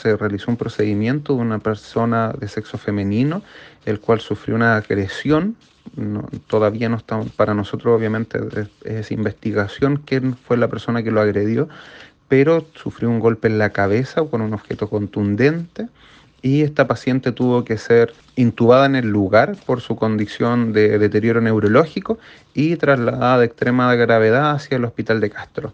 se realizó un procedimiento de una persona de sexo femenino, el cual sufrió una agresión. todavía no está, para nosotros obviamente es, investigación quién fue la persona que lo agredió, pero sufrió un golpe en la cabeza con un objeto contundente y esta paciente tuvo que ser intubada en el lugar por su condición de deterioro neurológico y trasladada de extrema gravedad hacia el hospital de Castro.